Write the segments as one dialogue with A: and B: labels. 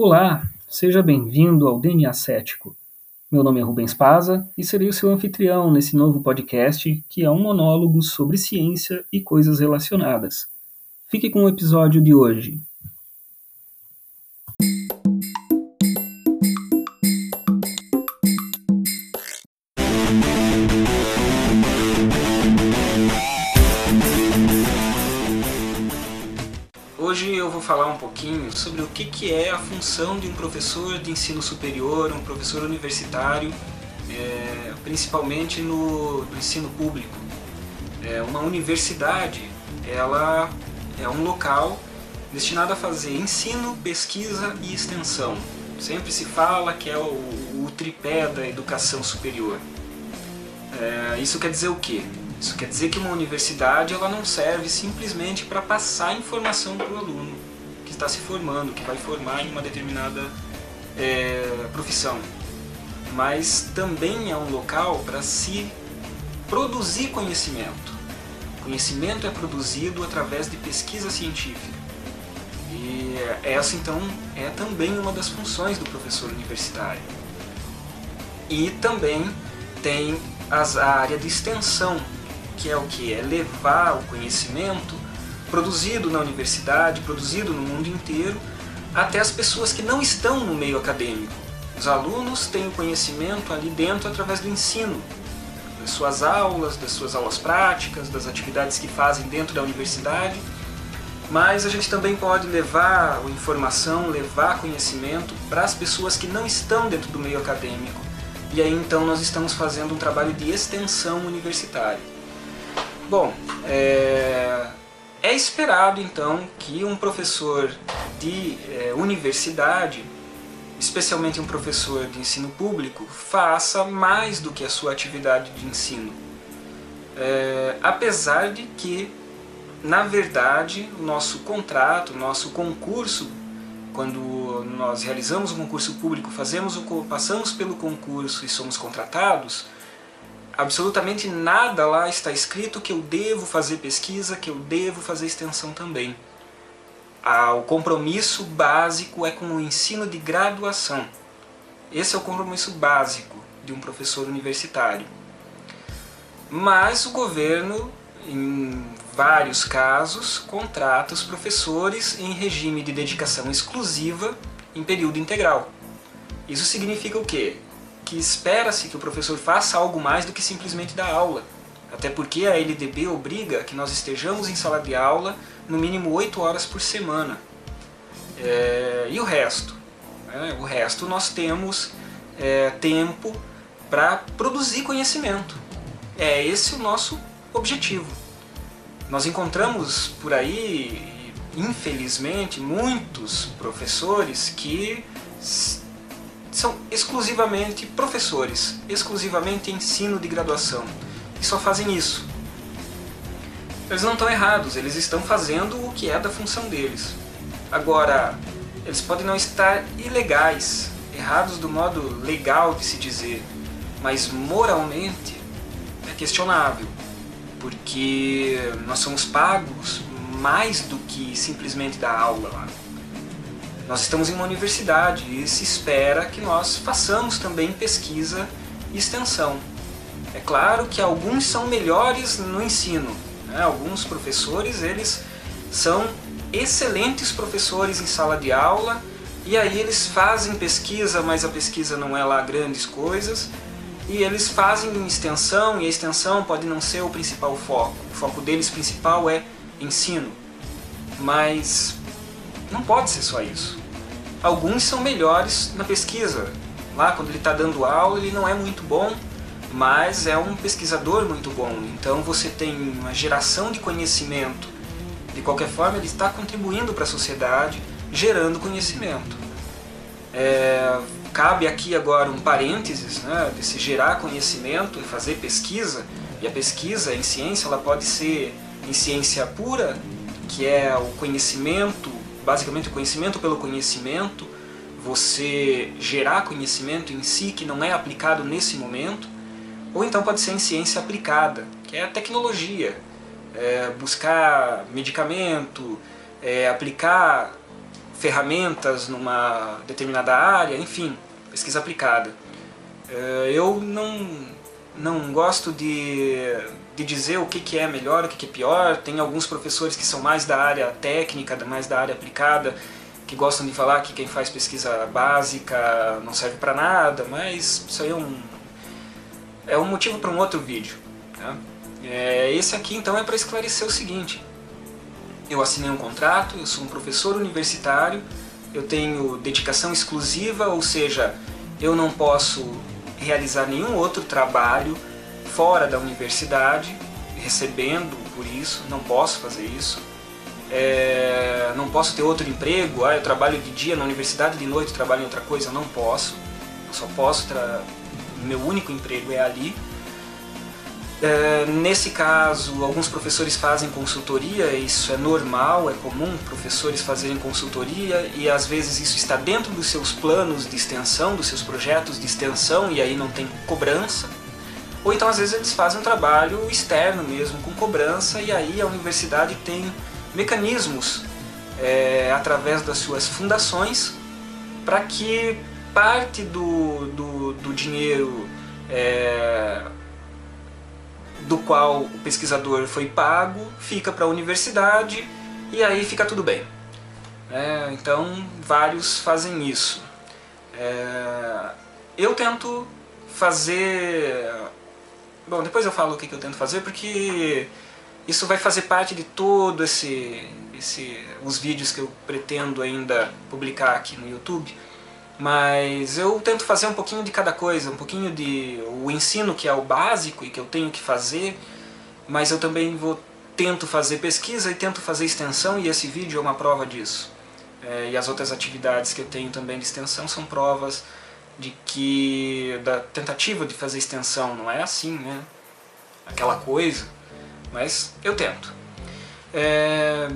A: Olá, seja bem-vindo ao DNA Cético. Meu nome é Rubens Paza e serei o seu anfitrião nesse novo podcast que é um monólogo sobre ciência e coisas relacionadas. Fique com o episódio de hoje. Hoje pouquinho sobre o que, que é a função de um professor de ensino superior, um professor universitário, é, principalmente no, no, ensino público. É, uma universidade ela é um local destinado a fazer ensino, pesquisa e extensão. Sempre se fala que é o, o tripé da educação superior. É, isso quer dizer o quê? Isso quer dizer que uma universidade ela não serve simplesmente para passar informação para o aluno que está se formando, que vai formar em uma determinada é, profissão, mas também é um local para se produzir conhecimento. Conhecimento é produzido através de pesquisa científica. E essa então é também uma das funções do professor universitário. E também tem as, a área de extensão que é o que? É levar o conhecimento produzido na universidade, produzido no mundo inteiro, até as pessoas que não estão no meio acadêmico. Os alunos têm o conhecimento ali dentro através do ensino, das suas aulas, das suas aulas práticas, das atividades que fazem dentro da universidade, mas a gente também pode levar informação, levar conhecimento para as pessoas que não estão dentro do meio acadêmico. E aí então nós estamos fazendo um trabalho de extensão universitária. Bom, é, é esperado então que um professor de é, universidade, especialmente um professor de ensino público, faça mais do que a sua atividade de ensino. É, apesar de que, na verdade, o nosso contrato, o nosso concurso, quando nós realizamos um concurso público, fazemos o, passamos pelo concurso e somos contratados, absolutamente nada lá está escrito que eu devo fazer pesquisa, que eu devo fazer extensão também. Ah, o compromisso básico é com o ensino de graduação. Esse é o compromisso básico de um professor universitário. Mas o governo, em vários casos, contrata os professores em regime de dedicação exclusiva em período integral. Isso significa o quê? Que espera-se que o professor faça algo mais do que simplesmente dar aula. Até porque a LDB obriga que nós estejamos em sala de aula no mínimo 8 horas por semana. É, e o resto? É, o resto nós temos é, tempo para produzir conhecimento. É esse o nosso objetivo. Nós encontramos por aí, infelizmente, muitos professores que são exclusivamente professores, exclusivamente ensino de graduação, e só fazem isso. Eles não estão errados, eles estão fazendo o que é da função deles. Agora, eles podem não estar ilegais, errados do modo legal de se dizer, mas moralmente é questionável, porque nós somos pagos mais do que simplesmente dar aula lá. Nós estamos em uma universidade e se espera que nós façamos também pesquisa e extensão. É claro que alguns são melhores no ensino. Né? Alguns professores eles são excelentes professores em sala de aula e aí eles fazem pesquisa, mas a pesquisa não é lá grandes coisas. E eles fazem extensão e a extensão pode não ser o principal foco. O foco deles principal é ensino. Mas não pode ser só isso. Alguns são melhores na pesquisa. Lá, quando ele está dando aula, ele não é muito bom, mas é um pesquisador muito bom. Então você tem uma geração de conhecimento. De qualquer forma, ele está contribuindo para a sociedade, gerando conhecimento. É, cabe aqui agora um parênteses né, de se gerar conhecimento e fazer pesquisa. E a pesquisa em ciência ela pode ser em ciência pura, que é o conhecimento basicamente o conhecimento pelo conhecimento, você gerar conhecimento em si que não é aplicado nesse momento, ou então pode ser em ciência aplicada, que é a tecnologia, é buscar medicamento, é aplicar ferramentas numa determinada área, enfim, pesquisa aplicada. É, eu não, não gosto de, de dizer o que, que é melhor, o que, que é pior. Tem alguns professores que são mais da área técnica, mais da área aplicada, que gostam de falar que quem faz pesquisa básica não serve para nada, mas isso aí é um, é um motivo para um outro vídeo. Tá? É, esse aqui então é para esclarecer o seguinte, eu assinei um contrato, eu sou um professor universitário, eu tenho dedicação exclusiva, ou seja, eu não posso realizar nenhum outro trabalho fora da universidade, recebendo por isso, não posso fazer isso. É, não posso ter outro emprego, ah, eu trabalho de dia na universidade, de noite trabalho em outra coisa, não posso. Eu só posso, meu único emprego é ali. É, nesse caso, alguns professores fazem consultoria, isso é normal, é comum professores fazerem consultoria e às vezes isso está dentro dos seus planos de extensão, dos seus projetos de extensão e aí não tem cobrança. Ou então às vezes eles fazem um trabalho externo mesmo, com cobrança, e aí a universidade tem mecanismos é, através das suas fundações para que parte do, do, do dinheiro é, do qual o pesquisador foi pago fica para a universidade e aí fica tudo bem. É, então, vários fazem isso. É, eu tento fazer... Bom, depois eu falo o que, que eu tento fazer, porque isso vai fazer parte de todo esse, esse os vídeos que eu pretendo ainda publicar aqui no YouTube. Mas eu tento fazer um pouquinho de cada coisa, um pouquinho de o ensino que é o básico e que eu tenho que fazer, mas eu também vou tento fazer pesquisa e tento fazer extensão e esse vídeo é uma prova disso. É, e as outras atividades que eu tenho também de extensão são provas de que da tentativa de fazer extensão não é assim, né? Aquela coisa, mas eu tento. É,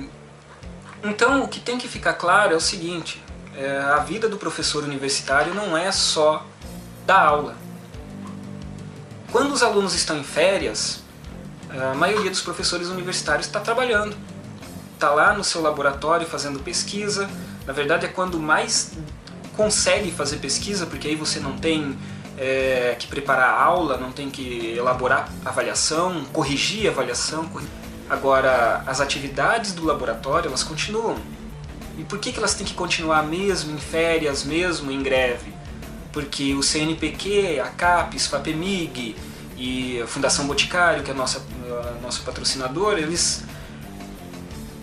A: então o que tem que ficar claro é o seguinte, é, a vida do professor universitário não é só dar aula. Quando os alunos estão em férias, a maioria dos professores universitários está trabalhando. Está lá no seu laboratório fazendo pesquisa. Na verdade é quando mais consegue fazer pesquisa, porque aí você não tem é, que preparar a aula, não tem que elaborar avaliação, corrigir a avaliação. Agora, as atividades do laboratório, elas continuam. E por que, que elas têm que continuar mesmo em férias, mesmo em greve? Porque o CNPq, a CAPES, FAPEMIG e a Fundação Boticário, que é a nossa, a nosso patrocinador, eles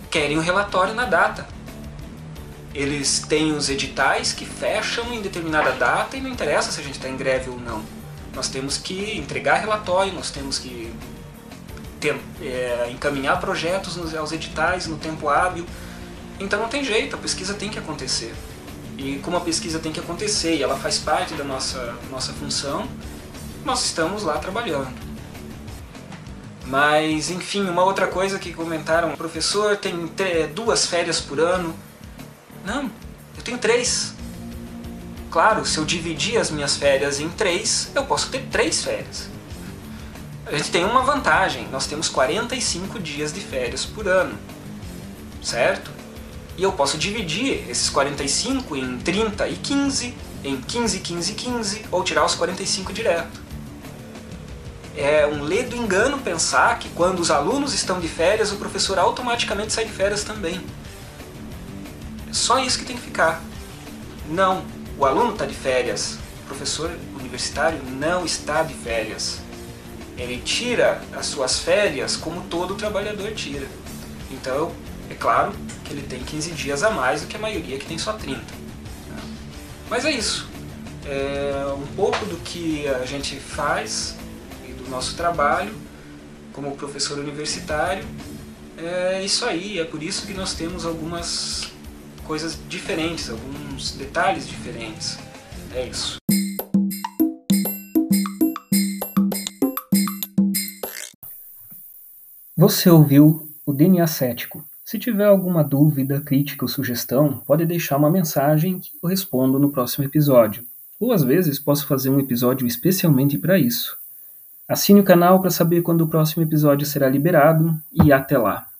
A: querem o um relatório na data. Eles têm os editais que fecham em determinada data e não interessa se a gente está em greve ou não. Nós temos que entregar relatório, nós temos que ter, é, encaminhar projetos nos, aos editais no tempo hábil. Então não tem jeito, a pesquisa tem que acontecer. E como a pesquisa tem que acontecer e ela faz parte da nossa, nossa função, nós estamos lá trabalhando. Mas, enfim, uma outra coisa que comentaram, professor tem duas férias por ano. Não, eu tenho três. Claro, se eu dividir as minhas férias em três, eu posso ter três férias. A gente tem uma vantagem, nós temos 45 dias de férias por ano, certo? E eu posso dividir esses 45 em 30 e 15, em 15, 15, 15, ou tirar os 45 direto. É um ledo engano pensar que quando os alunos estão de férias, o professor automaticamente sai de férias também. Só isso que tem que ficar. Não, o aluno está de férias, o professor universitário não está de férias. Ele tira as suas férias como todo trabalhador tira. Então, é claro que ele tem 15 dias a mais do que a maioria que tem só 30. Né? Mas é isso. É um pouco do que a gente faz e do nosso trabalho como professor universitário. É isso aí, é por isso que nós temos algumas coisas diferentes, alguns detalhes diferentes. É isso.
B: Você ouviu o DNA Cético, se tiver alguma dúvida, crítica ou sugestão, pode deixar uma mensagem que eu respondo no próximo episódio. Ou às vezes posso fazer um episódio especialmente para isso. Assine o canal para saber quando o próximo episódio será liberado e até lá!